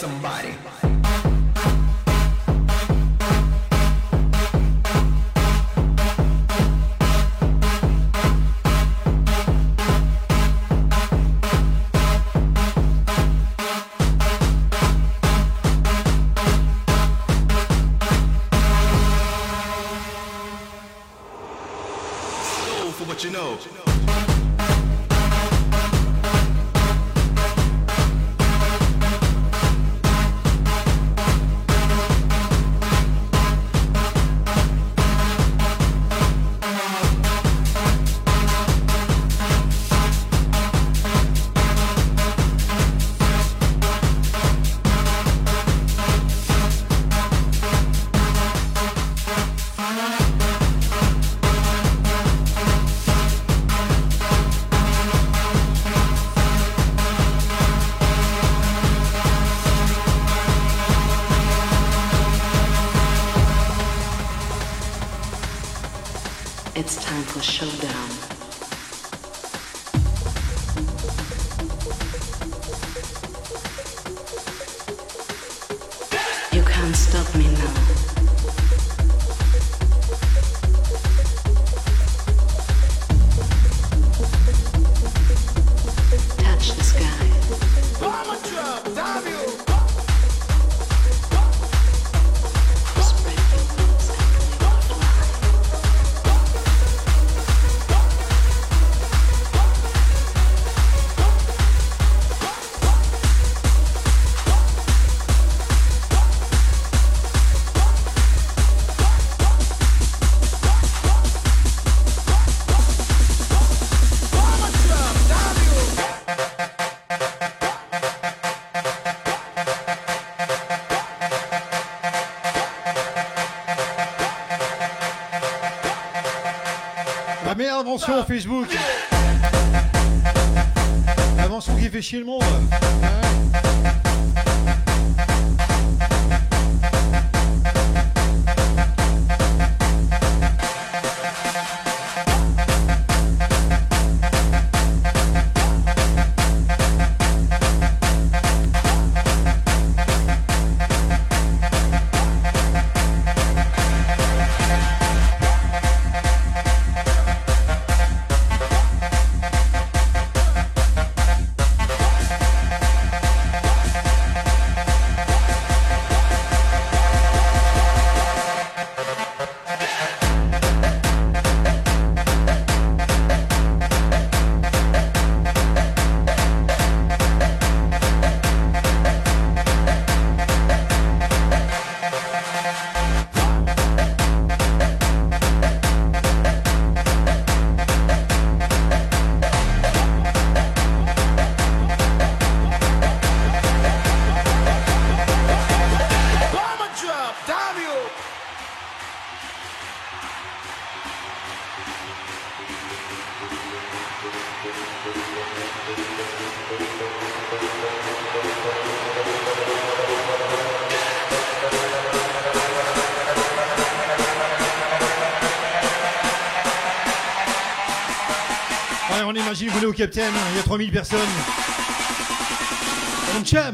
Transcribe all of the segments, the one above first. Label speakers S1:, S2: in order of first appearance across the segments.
S1: somebody.
S2: Facebook. Un mensonge qui fait chier le monde. au Capitaine, il y a 3000 personnes. On champ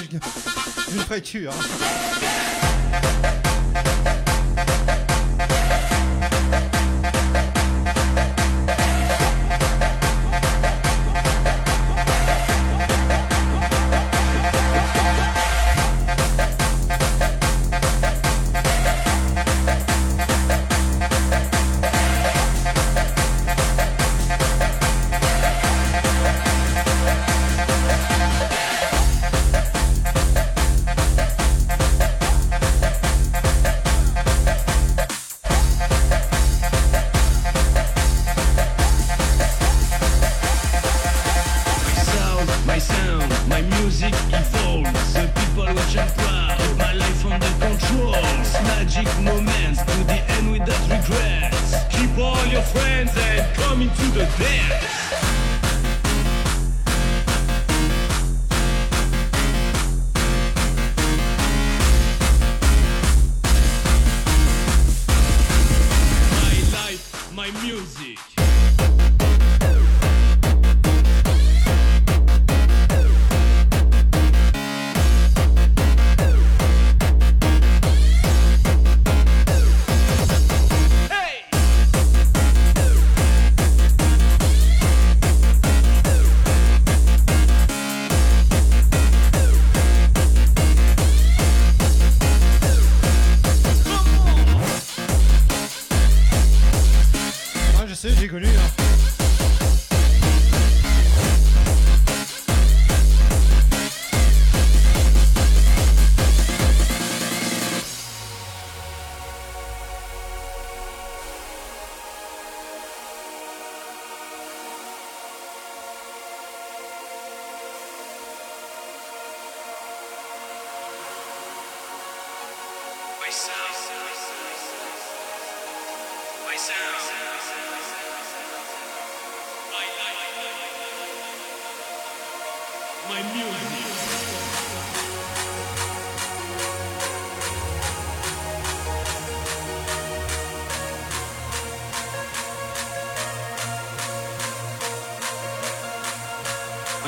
S2: une fracture.
S3: friends and coming to the dance.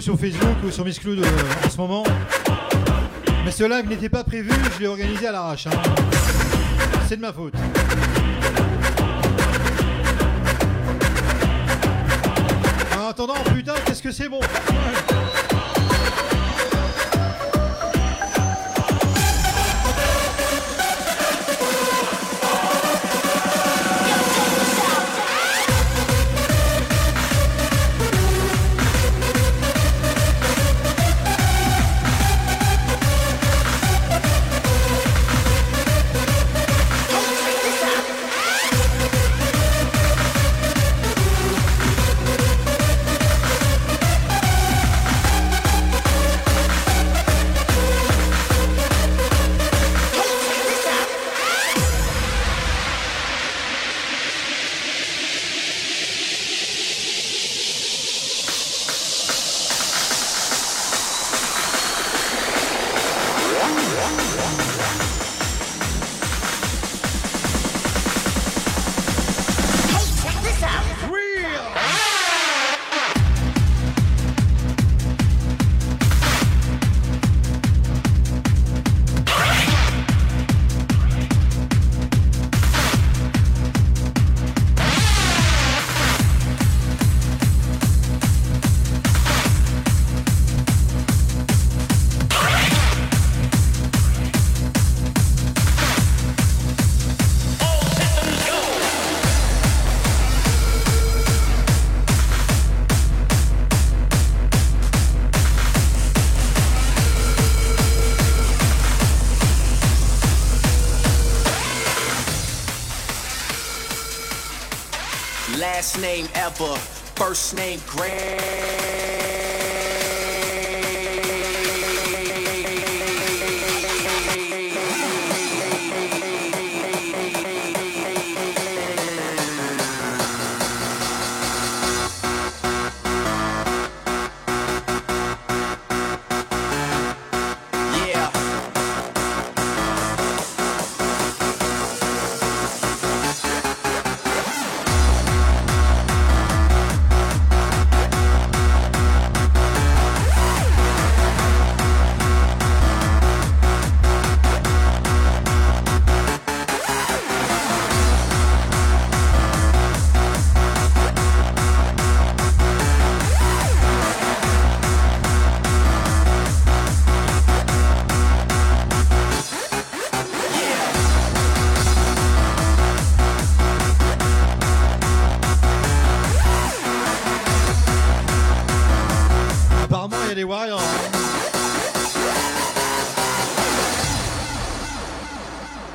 S2: sur Facebook ou sur Miss Cloud euh, en ce moment. Mais ce live n'était pas prévu, je l'ai organisé à l'arrache. hein. C'est de ma faute. En attendant, putain, qu'est-ce que c'est bon?
S4: Last name ever, first name Yeah.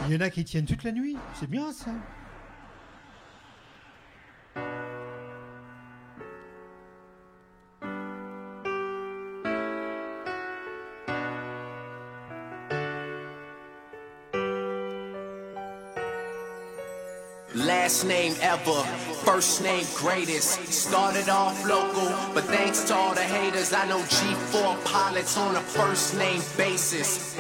S5: Il y en a qui tiennent toute la nuit. C'est bien ça.
S4: Last name ever, first name greatest. Started off local, but thanks to all the haters, I know G4 pilots on a first name basis.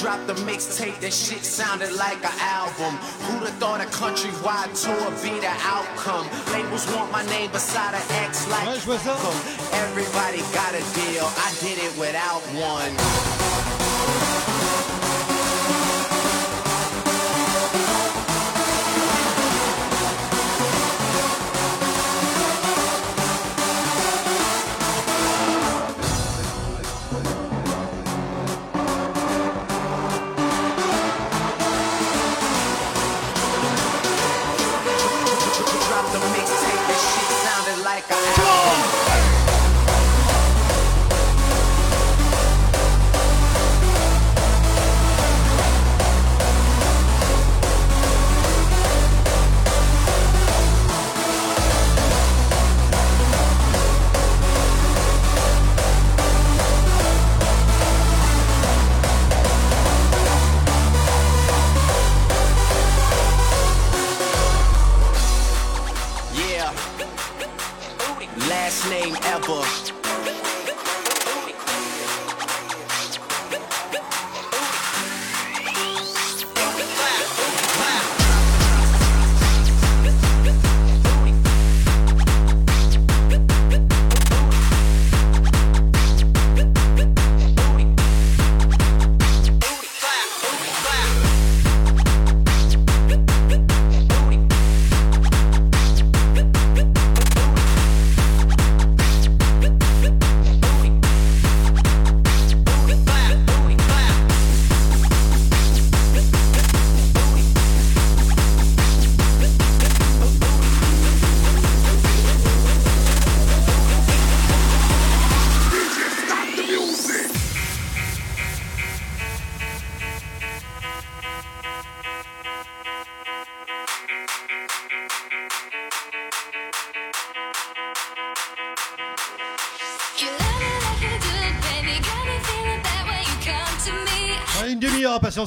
S4: Dropped the mixtape, that shit sounded like an album. Who'da thought a countrywide tour be the outcome? Labels want my name beside an X like
S5: Ouais, je vois ça.
S4: Malcolm. Everybody got a deal, I did it without one.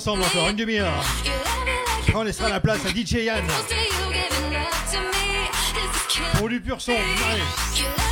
S5: Ensemble encore, une demi-heure. On laissera la place à DJ Yann pour du pur son. Allez.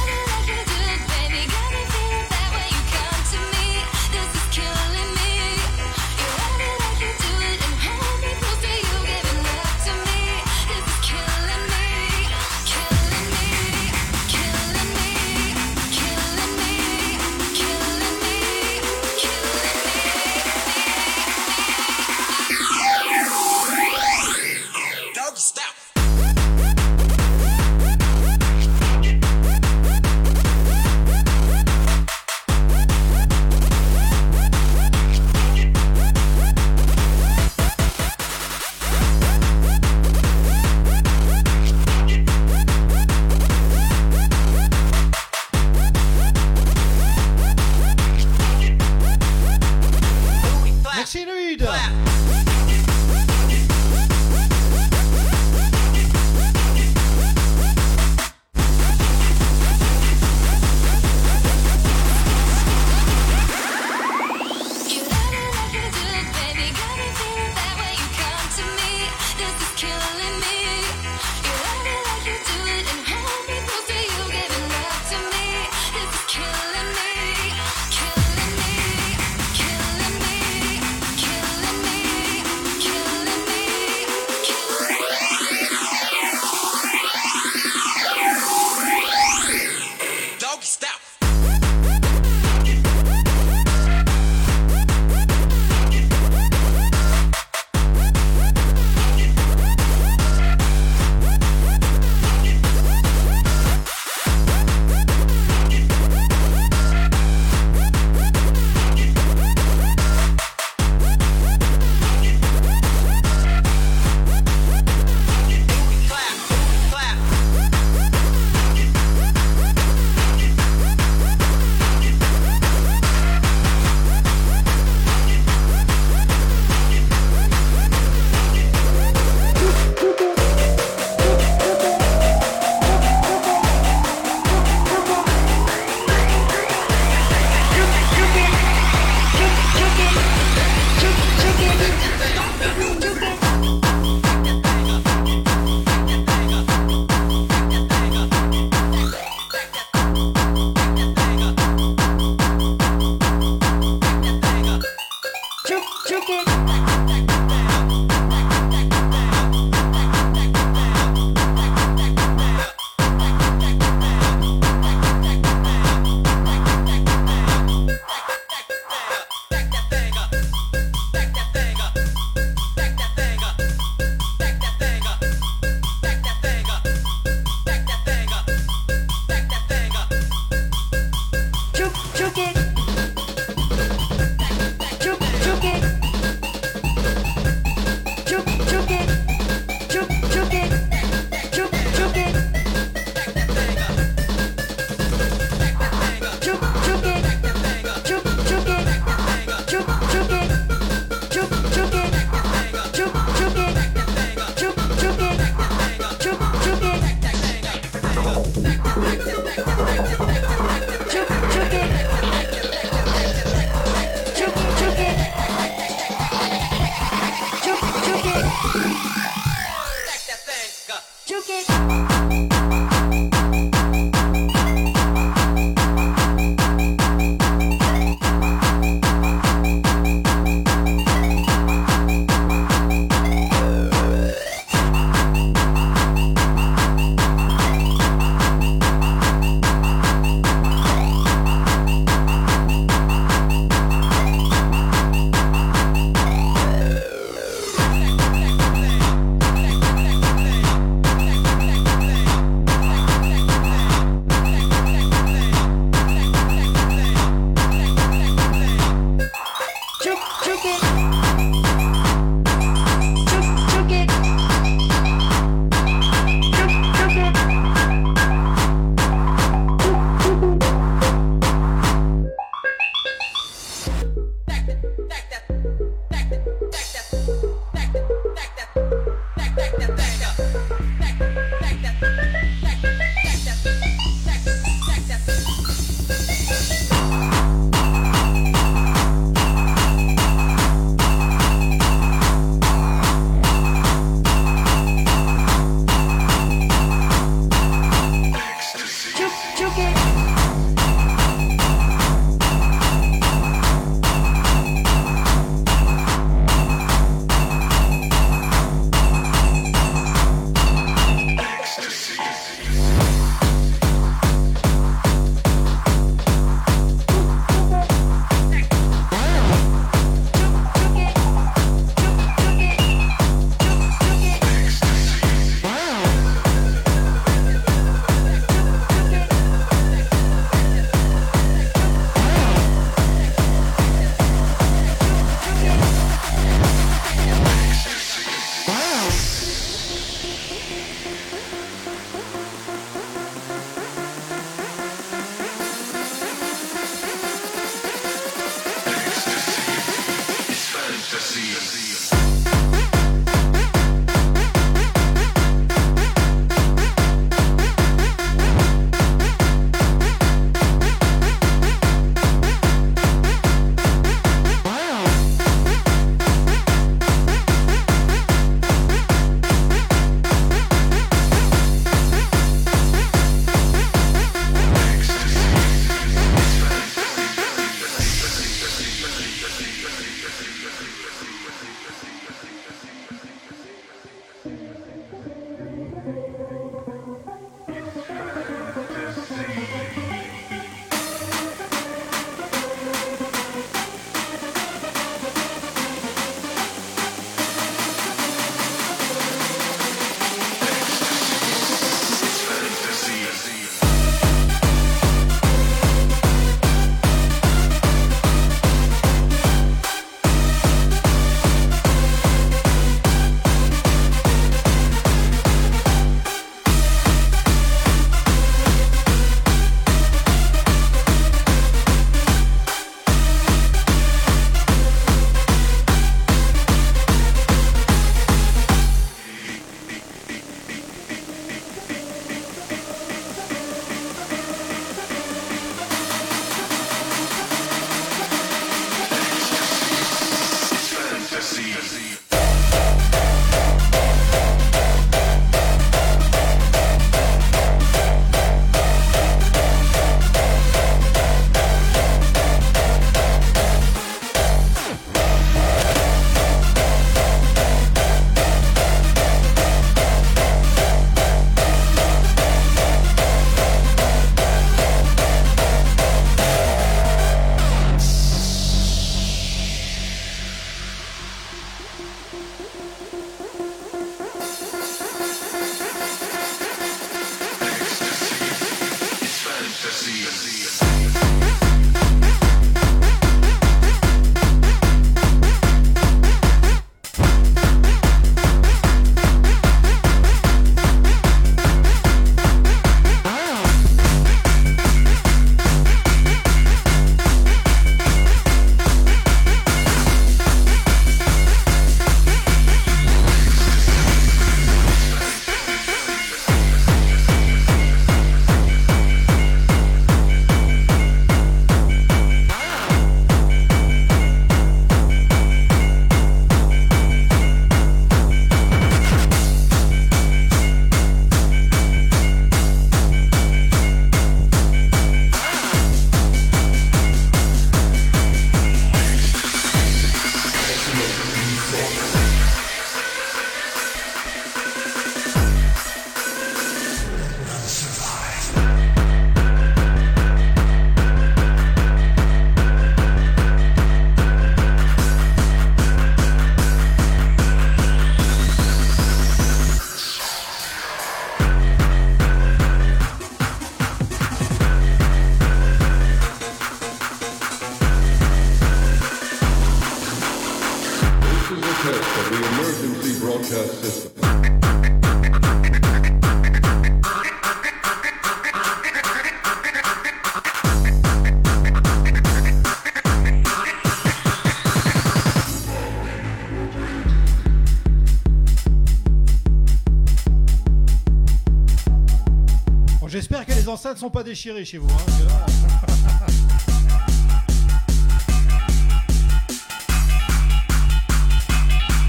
S2: ne sont pas déchirés chez vous. Hein,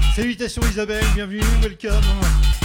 S2: Salutations Isabelle, bienvenue, welcome.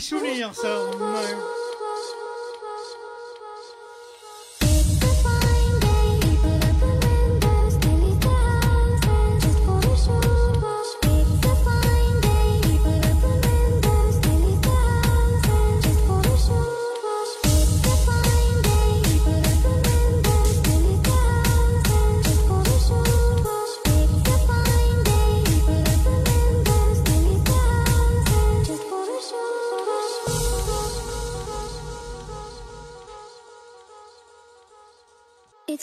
S2: Petits souvenirs, ça.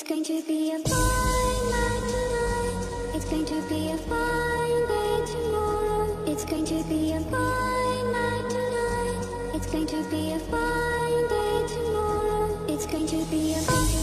S6: Going to be a fine night tonight. It's going to be a fine day tomorrow. It's going to be a fine night tonight. It's going to be a fine day tomorrow. It's going to be a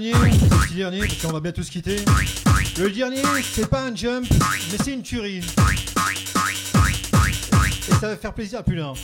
S2: dernier, le dernier, parce qu'on va bientôt se quitter. Le dernier, c'est pas un jump, mais c'est une tuerie. Et ça va faire plaisir à plus d'un.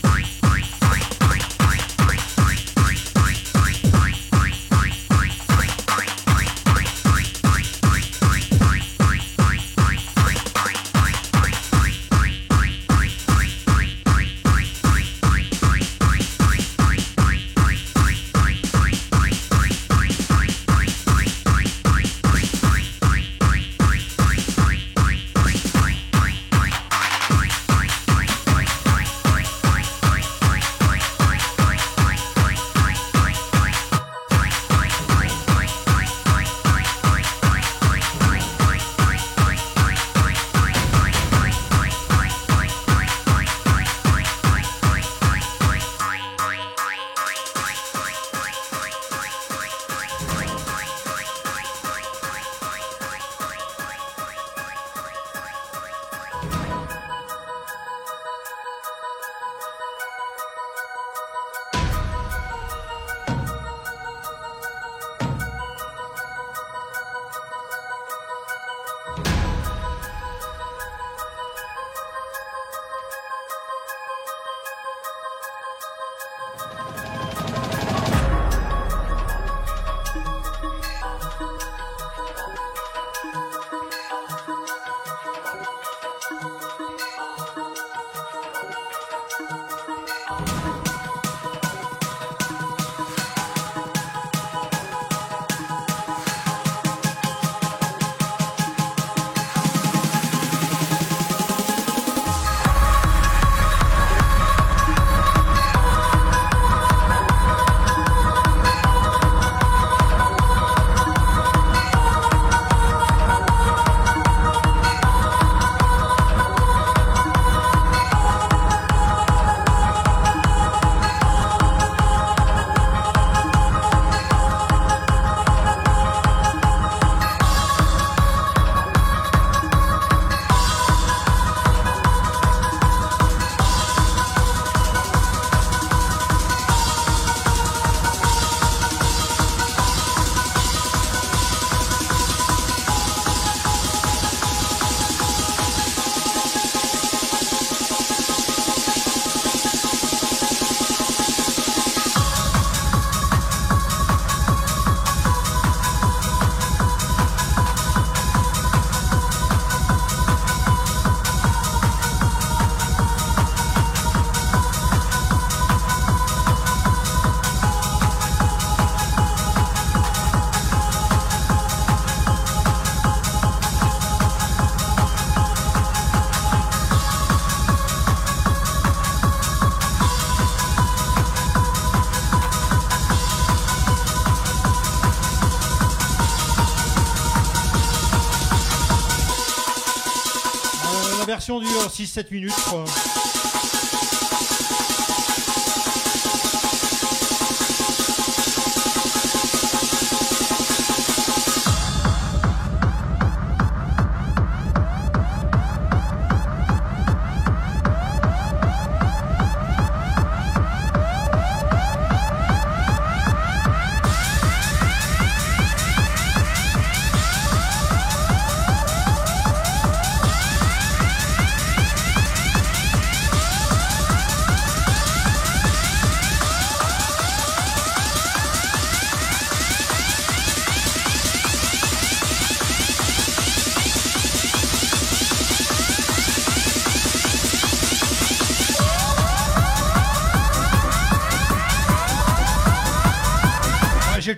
S2: 6-7 minutes.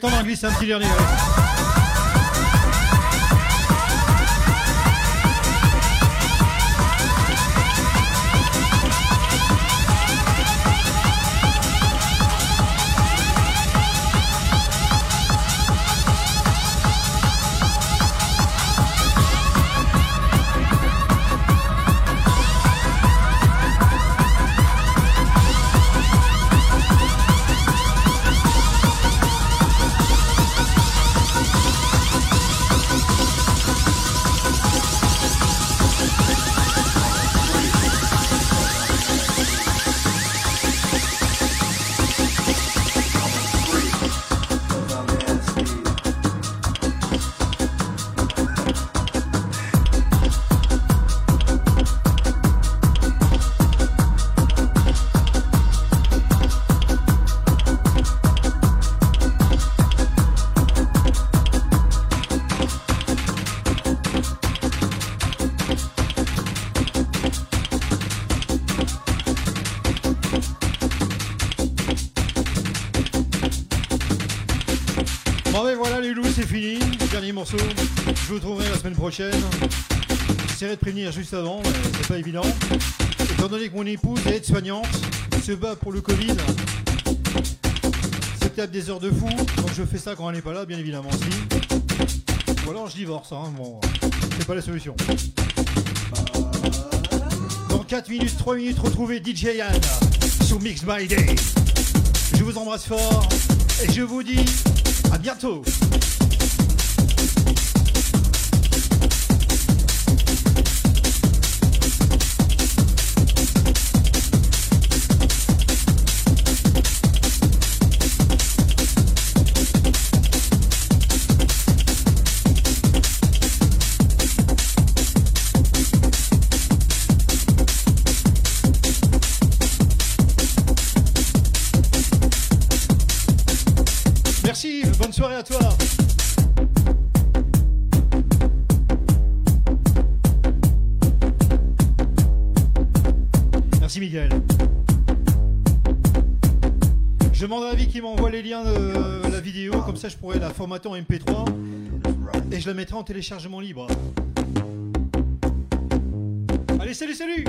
S2: Ouais, temps d'en glisser un petit dernier. allez. Voilà les loups c'est fini, dernier morceau. Je vous retrouverai la semaine prochaine. J'essaierai de prévenir juste avant, mais c'est pas évident. Étant donné que mon épouse est aide-soignante, se bat pour le Covid. C'est peut-être des heures de fou, donc je fais ça quand elle n'est pas là, bien évidemment si. Ou alors je divorce, hein, bon, c'est pas la solution. Dans 4 minutes, 3 minutes, retrouvez DJ Yann sous Mix by Day. Je vous embrasse fort et je vous dis bientôt. Formater en MP3 et je la mettrai en téléchargement libre. Allez, salut, salut